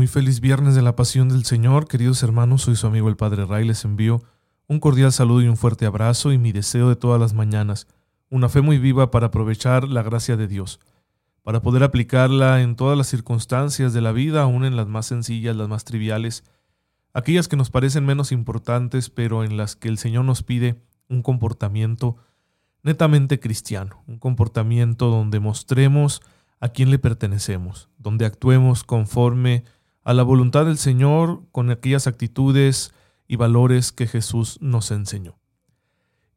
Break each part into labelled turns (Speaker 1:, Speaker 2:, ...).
Speaker 1: Muy feliz viernes de la Pasión del Señor, queridos hermanos, soy su amigo el Padre Ray, les envío un cordial saludo y un fuerte abrazo y mi deseo de todas las mañanas, una fe muy viva para aprovechar la gracia de Dios, para poder aplicarla en todas las circunstancias de la vida, aún en las más sencillas, las más triviales, aquellas que nos parecen menos importantes, pero en las que el Señor nos pide un comportamiento netamente cristiano, un comportamiento donde mostremos a quién le pertenecemos, donde actuemos conforme a la voluntad del Señor con aquellas actitudes y valores que Jesús nos enseñó.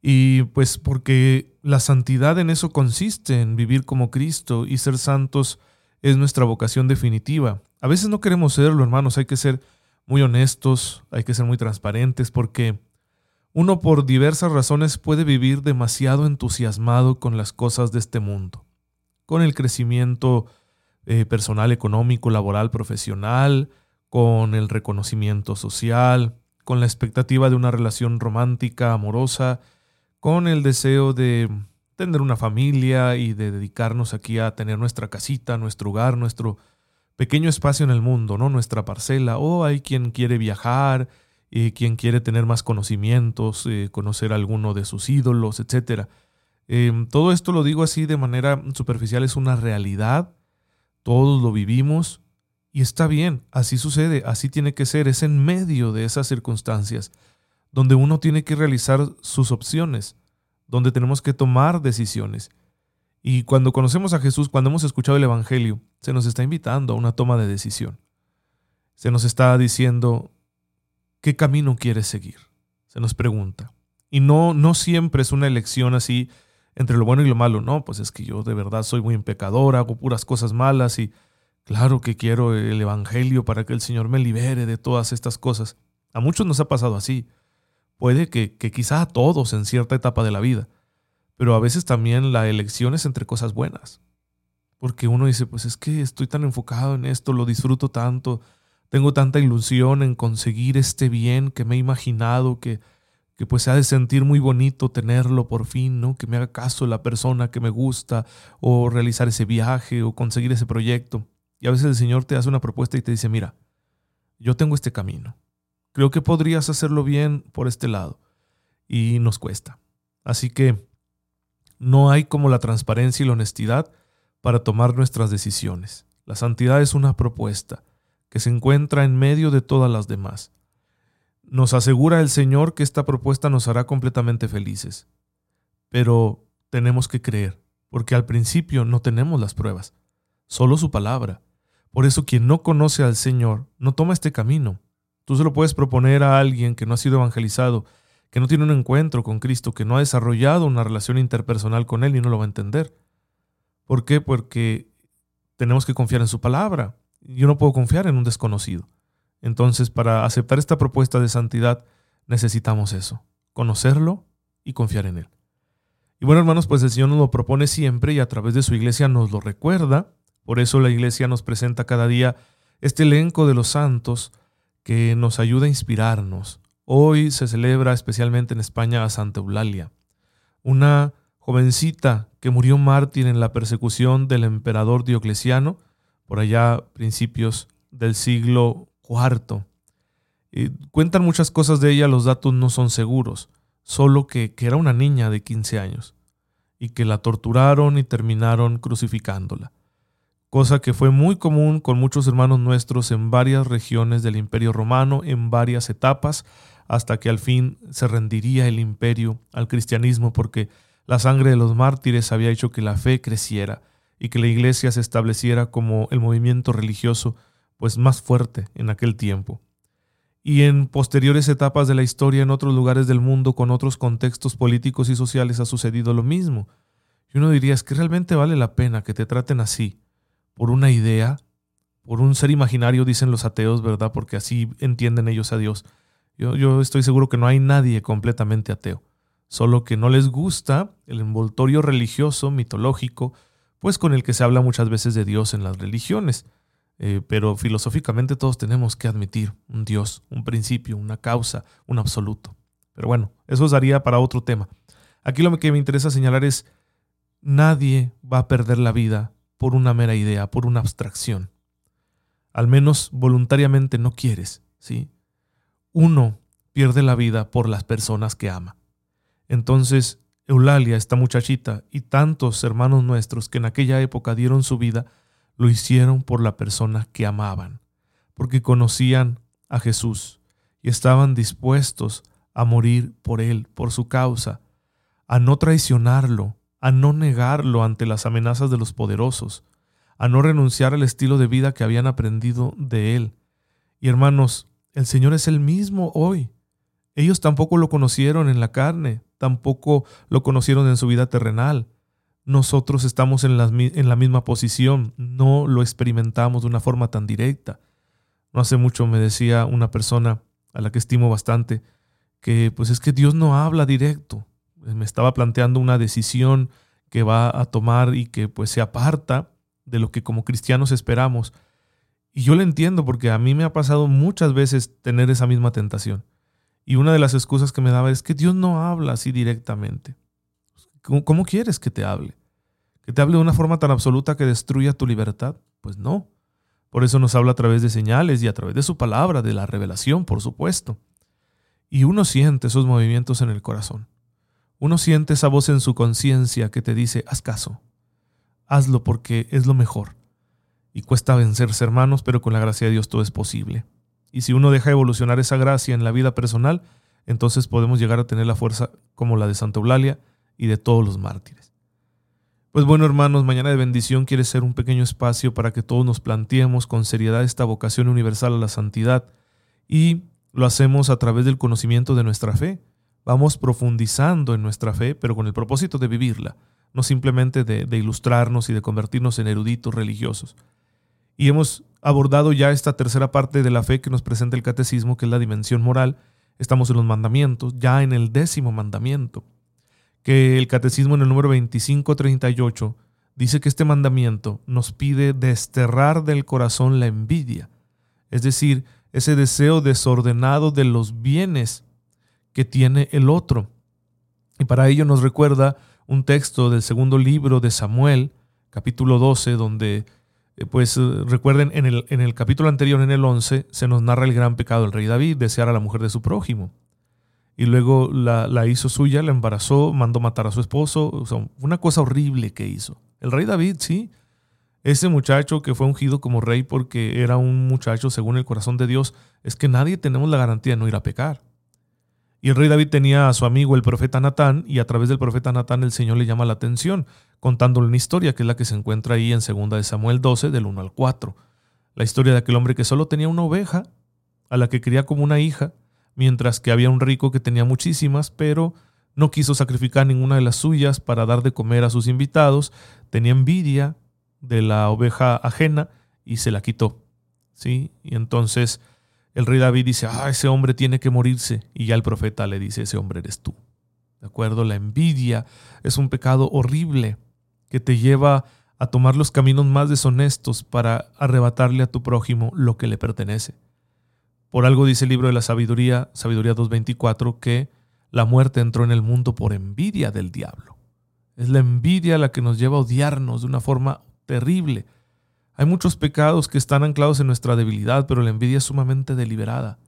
Speaker 1: Y pues porque la santidad en eso consiste, en vivir como Cristo y ser santos es nuestra vocación definitiva. A veces no queremos serlo, hermanos, hay que ser muy honestos, hay que ser muy transparentes, porque uno por diversas razones puede vivir demasiado entusiasmado con las cosas de este mundo, con el crecimiento eh, personal, económico, laboral, profesional, con el reconocimiento social, con la expectativa de una relación romántica, amorosa, con el deseo de tener una familia y de dedicarnos aquí a tener nuestra casita, nuestro hogar, nuestro pequeño espacio en el mundo, ¿no? Nuestra parcela. O hay quien quiere viajar, y quien quiere tener más conocimientos, eh, conocer alguno de sus ídolos, etc. Em, todo esto lo digo así de manera superficial, es una realidad todos lo vivimos y está bien, así sucede, así tiene que ser, es en medio de esas circunstancias donde uno tiene que realizar sus opciones, donde tenemos que tomar decisiones. Y cuando conocemos a Jesús, cuando hemos escuchado el Evangelio, se nos está invitando a una toma de decisión. Se nos está diciendo, ¿qué camino quieres seguir? Se nos pregunta. Y no, no siempre es una elección así entre lo bueno y lo malo. No, pues es que yo de verdad soy muy pecador, hago puras cosas malas y claro que quiero el Evangelio para que el Señor me libere de todas estas cosas. A muchos nos ha pasado así. Puede que, que quizá a todos en cierta etapa de la vida, pero a veces también la elección es entre cosas buenas. Porque uno dice, pues es que estoy tan enfocado en esto, lo disfruto tanto, tengo tanta ilusión en conseguir este bien que me he imaginado, que, que pues se ha de sentir muy bonito tenerlo por fin, ¿no? Que me haga caso la persona que me gusta, o realizar ese viaje, o conseguir ese proyecto. Y a veces el Señor te hace una propuesta y te dice, mira, yo tengo este camino. Creo que podrías hacerlo bien por este lado. Y nos cuesta. Así que no hay como la transparencia y la honestidad para tomar nuestras decisiones. La santidad es una propuesta que se encuentra en medio de todas las demás. Nos asegura el Señor que esta propuesta nos hará completamente felices. Pero tenemos que creer, porque al principio no tenemos las pruebas, solo su palabra. Por eso quien no conoce al Señor no toma este camino. Tú se lo puedes proponer a alguien que no ha sido evangelizado, que no tiene un encuentro con Cristo, que no ha desarrollado una relación interpersonal con Él y no lo va a entender. ¿Por qué? Porque tenemos que confiar en su palabra. Yo no puedo confiar en un desconocido. Entonces, para aceptar esta propuesta de santidad, necesitamos eso, conocerlo y confiar en Él. Y bueno, hermanos, pues el Señor nos lo propone siempre y a través de su iglesia nos lo recuerda. Por eso la iglesia nos presenta cada día este elenco de los santos que nos ayuda a inspirarnos. Hoy se celebra especialmente en España a Santa Eulalia, una jovencita que murió mártir en la persecución del emperador Diocleciano, por allá principios del siglo Cuarto, cuentan muchas cosas de ella, los datos no son seguros, solo que, que era una niña de 15 años y que la torturaron y terminaron crucificándola, cosa que fue muy común con muchos hermanos nuestros en varias regiones del imperio romano, en varias etapas, hasta que al fin se rendiría el imperio al cristianismo porque la sangre de los mártires había hecho que la fe creciera y que la iglesia se estableciera como el movimiento religioso pues más fuerte en aquel tiempo. Y en posteriores etapas de la historia en otros lugares del mundo con otros contextos políticos y sociales ha sucedido lo mismo. Y uno diría, es que realmente vale la pena que te traten así, por una idea, por un ser imaginario, dicen los ateos, ¿verdad? Porque así entienden ellos a Dios. Yo, yo estoy seguro que no hay nadie completamente ateo, solo que no les gusta el envoltorio religioso, mitológico, pues con el que se habla muchas veces de Dios en las religiones. Eh, pero filosóficamente todos tenemos que admitir un Dios, un principio, una causa, un absoluto. Pero bueno, eso os daría para otro tema. Aquí lo que me interesa señalar es, nadie va a perder la vida por una mera idea, por una abstracción. Al menos voluntariamente no quieres, ¿sí? Uno pierde la vida por las personas que ama. Entonces, Eulalia, esta muchachita, y tantos hermanos nuestros que en aquella época dieron su vida, lo hicieron por la persona que amaban, porque conocían a Jesús y estaban dispuestos a morir por Él, por su causa, a no traicionarlo, a no negarlo ante las amenazas de los poderosos, a no renunciar al estilo de vida que habían aprendido de Él. Y hermanos, el Señor es el mismo hoy. Ellos tampoco lo conocieron en la carne, tampoco lo conocieron en su vida terrenal, nosotros estamos en la, misma posición, no lo experimentamos de una forma tan directa. No hace mucho me decía una persona a la que estimo bastante que pues es que Dios no habla directo. Me estaba planteando una decisión que va a tomar y que pues se aparta de lo que como cristianos esperamos. Y yo le entiendo porque a mí me ha pasado muchas veces tener esa misma tentación. Y una de las excusas que me daba es que Dios no habla así directamente. ¿Cómo, quieres que te hable? ¿Que te hable de una forma tan absoluta que destruya tu libertad? Pues no. Por eso nos habla a través de señales y a través de su palabra, de la revelación, por supuesto. Y uno siente esos movimientos en el corazón. Uno siente esa voz en su conciencia que te dice, haz caso, hazlo porque es lo mejor. Y cuesta vencerse, hermanos, pero con la gracia de Dios todo es posible. Y si uno deja evolucionar esa gracia en la vida personal, entonces podemos llegar a tener la fuerza como la de Santa Eulalia, y de todos los mártires. Pues bueno, hermanos, mañana de bendición quiere ser un pequeño espacio para que todos nos planteemos con seriedad esta vocación universal a la santidad y lo hacemos a través del conocimiento de nuestra fe. Vamos profundizando en nuestra fe, pero con el propósito de vivirla, no simplemente de, ilustrarnos y de convertirnos en eruditos religiosos. Y hemos abordado ya esta tercera parte de la fe que nos presenta el catecismo, que es la dimensión moral. Estamos en los mandamientos, ya en el décimo mandamiento que el Catecismo en el número 2538 dice que este mandamiento nos pide desterrar del corazón la envidia, es decir, ese deseo desordenado de los bienes que tiene el otro. Y para ello nos recuerda un texto del segundo libro de Samuel, capítulo 12, donde, eh, pues recuerden, en el, en el capítulo anterior, en el 11, se nos narra el gran pecado del rey David, desear a la mujer de su prójimo y luego la, hizo suya, la embarazó, mandó matar a su esposo. Una cosa horrible que hizo. El rey David, sí. Ese muchacho que fue ungido como rey porque era un muchacho según el corazón de Dios, es que nadie tenemos la garantía de no ir a pecar. Y el rey David tenía a su amigo el profeta Natán y a través del profeta Natán el Señor le llama la atención, contándole una historia que es la que se encuentra ahí en 2 de Samuel 12 del 1 al 4. La historia de aquel hombre que solo tenía una oveja, a la que quería como una hija, mientras que había un rico que tenía muchísimas, pero no quiso sacrificar ninguna de las suyas para dar de comer a sus invitados, tenía envidia de la oveja ajena y se la quitó. ¿sí? Y entonces el rey David dice, ah, ese hombre tiene que morirse. Y ya el profeta le dice, ese hombre eres tú. ¿De acuerdo? La envidia es un pecado horrible que te lleva a tomar los caminos más deshonestos para arrebatarle a tu prójimo lo que le pertenece. Por algo dice el libro de la sabiduría, sabiduría 2.24, que la muerte entró en el mundo por envidia del diablo. Es la envidia la que nos lleva a odiarnos de una forma terrible. Hay muchos pecados que están anclados en nuestra debilidad, pero la envidia es sumamente deliberada.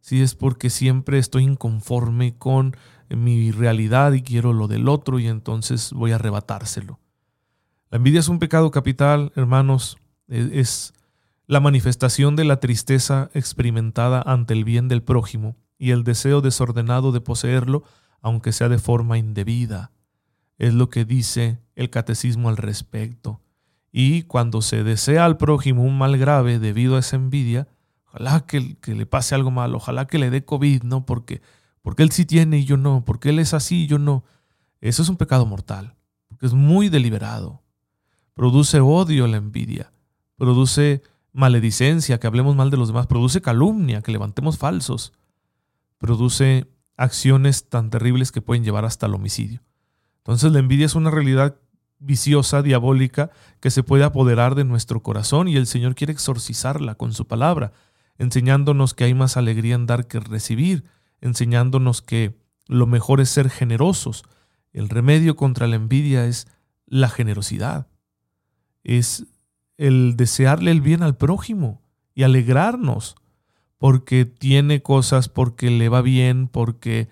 Speaker 1: Si es porque siempre estoy inconforme con mi realidad y quiero lo del otro y entonces voy a arrebatárselo. La envidia es un pecado capital, hermanos, es la manifestación de la tristeza experimentada ante el bien del prójimo y el deseo desordenado de poseerlo, aunque sea de forma indebida. Es lo que dice el catecismo al respecto. Y cuando se desea al prójimo un mal grave debido a esa envidia, ojalá que, que le pase algo malo, ojalá que le dé COVID, ¿no? Porque, porque él sí tiene y yo no, porque él es así y yo no. Eso es un pecado mortal, porque es muy deliberado. Produce odio la envidia, produce maledicencia, que hablemos mal de los demás, produce calumnia, que levantemos falsos, produce acciones tan terribles que pueden llevar hasta el homicidio. Entonces la envidia es una realidad viciosa, diabólica, que se puede apoderar de nuestro corazón y el Señor quiere exorcizarla con su palabra, enseñándonos que hay más alegría en dar que recibir, enseñándonos que lo mejor es ser generosos. El remedio contra la envidia es la generosidad, es el desearle el bien al prójimo y alegrarnos porque tiene cosas, porque le va bien, porque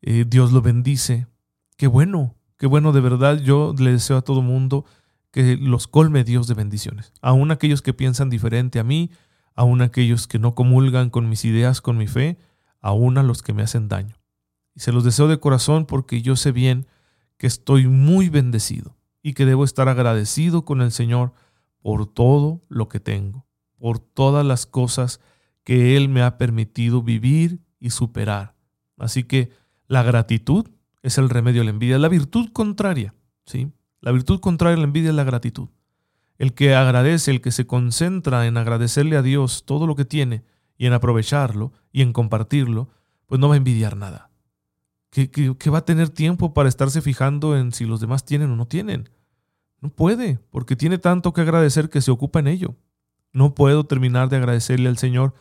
Speaker 1: eh, Dios lo bendice. Qué bueno, qué bueno de verdad. Yo le deseo a todo mundo que los colme Dios de bendiciones. Aún aquellos que piensan diferente a mí, aún aquellos que no comulgan con mis ideas, con mi fe, aún a los que me hacen daño. Y se los deseo de corazón porque yo sé bien que estoy muy bendecido y que debo estar agradecido con el Señor por todo lo que tengo, por todas las cosas que Él me ha permitido vivir y superar. Así que la gratitud es el remedio a la envidia, la virtud contraria, ¿sí? La virtud contraria a la envidia es la gratitud. El que agradece, el que se concentra en agradecerle a Dios todo lo que tiene y en aprovecharlo y en compartirlo, pues no va a envidiar nada. Que, va a tener tiempo para estarse fijando en si los demás tienen o no tienen. No puede, porque tiene tanto que agradecer que se ocupa en ello. No puedo terminar de agradecerle al Señor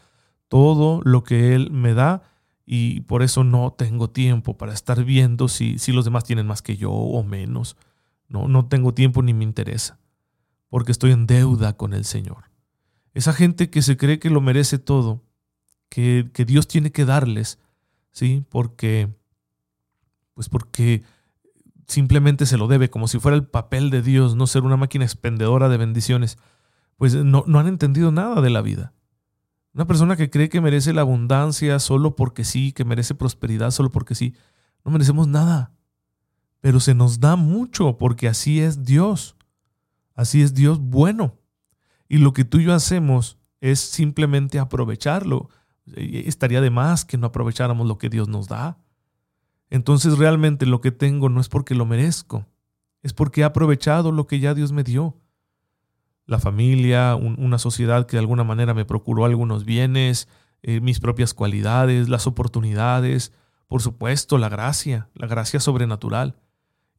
Speaker 1: todo lo que Él me da y por eso no tengo tiempo para estar viendo si, si los demás tienen más que yo o menos. No, no tengo tiempo ni me interesa, porque estoy en deuda con el Señor. Esa gente que se cree que lo merece todo, que, que Dios tiene que darles, ¿sí? Porque, pues porque simplemente se lo debe, como si fuera el papel de Dios, no ser una máquina expendedora de bendiciones, pues no, no han entendido nada de la vida. Una persona que cree que merece la abundancia solo porque sí, que merece prosperidad solo porque sí, no merecemos nada. Pero se nos da mucho porque así es Dios. Así es Dios bueno. Y lo que tú y yo hacemos es simplemente aprovecharlo. Estaría de más que no aprovecháramos lo que Dios nos da. Entonces realmente lo que tengo no es porque lo merezco, es porque he aprovechado lo que ya Dios me dio la familia, una sociedad que de alguna manera me procuró algunos bienes, eh, mis propias cualidades, las oportunidades, por supuesto, la gracia, la gracia sobrenatural.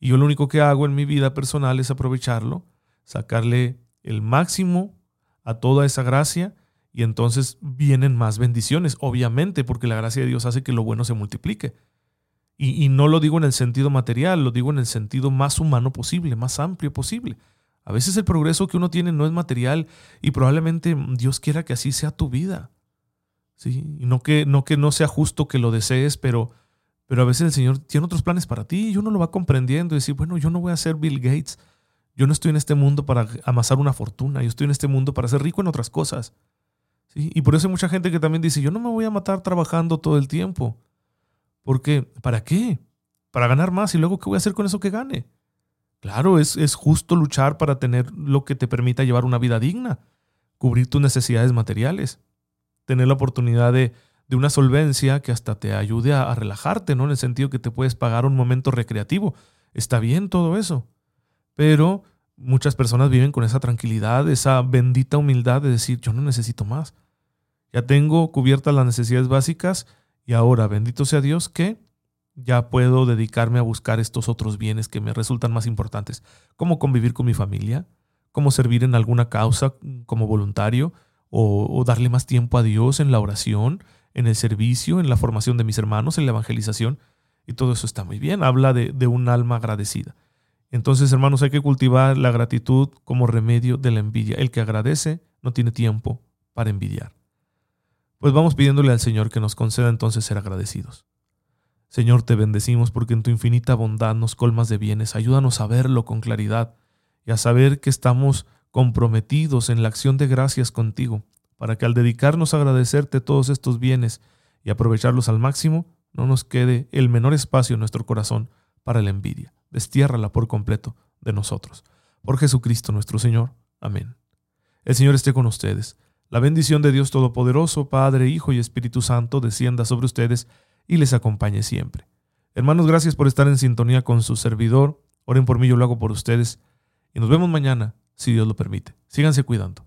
Speaker 1: Y yo lo único que hago en mi vida personal es aprovecharlo, sacarle el máximo a toda esa gracia y entonces vienen más bendiciones, obviamente, porque la gracia de Dios hace que lo bueno se multiplique. Y no lo digo en el sentido material, lo digo en el sentido más humano posible, más amplio posible. A veces el progreso que uno tiene no es material y probablemente Dios quiera que así sea tu vida. ¿sí? Y no que, no que no sea justo que lo desees, pero, pero a veces el Señor tiene otros planes para ti y uno lo va comprendiendo y decir, bueno, yo no voy a ser Bill Gates. Yo no estoy en este mundo para amasar una fortuna, yo estoy en este mundo para ser rico en otras cosas. ¿sí? Y por eso hay mucha gente que también dice, yo no me voy a matar trabajando todo el tiempo. Porque, ¿para qué? Para ganar más y luego, ¿qué voy a hacer con eso que gane? Claro, es, es justo luchar para tener lo que te permita llevar una vida digna, cubrir tus necesidades materiales, tener la oportunidad de, de una solvencia que hasta te ayude a, relajarte, ¿no? En el sentido que te puedes pagar un momento recreativo. Está bien todo eso. Pero muchas personas viven con esa tranquilidad, esa bendita humildad de decir, yo no necesito más. Ya tengo cubiertas las necesidades básicas y ahora, bendito sea Dios, que ya puedo dedicarme a buscar estos otros bienes que me resultan más importantes, como convivir con mi familia, como servir en alguna causa como voluntario, o, darle más tiempo a Dios en la oración, en el servicio, en la formación de mis hermanos, en la evangelización. Y todo eso está muy bien, habla de, de un alma agradecida. Entonces, hermanos, hay que cultivar la gratitud como remedio de la envidia. El que agradece no tiene tiempo para envidiar. Pues vamos pidiéndole al Señor que nos conceda entonces ser agradecidos. Señor, te bendecimos porque en tu infinita bondad nos colmas de bienes. Ayúdanos a verlo con claridad y a saber que estamos comprometidos en la acción de gracias contigo, para que al dedicarnos a agradecerte todos estos bienes y aprovecharlos al máximo, no nos quede el menor espacio en nuestro corazón para la envidia. Destiérrala por completo de nosotros. Por Jesucristo nuestro Señor. Amén. El Señor esté con ustedes. La bendición de Dios Todopoderoso, Padre, Hijo y Espíritu Santo, descienda sobre ustedes y les acompañe siempre. Hermanos, gracias por estar en sintonía con su servidor. Oren por mí, yo lo hago por ustedes. Y nos vemos mañana, si Dios lo permite. Síganse cuidando.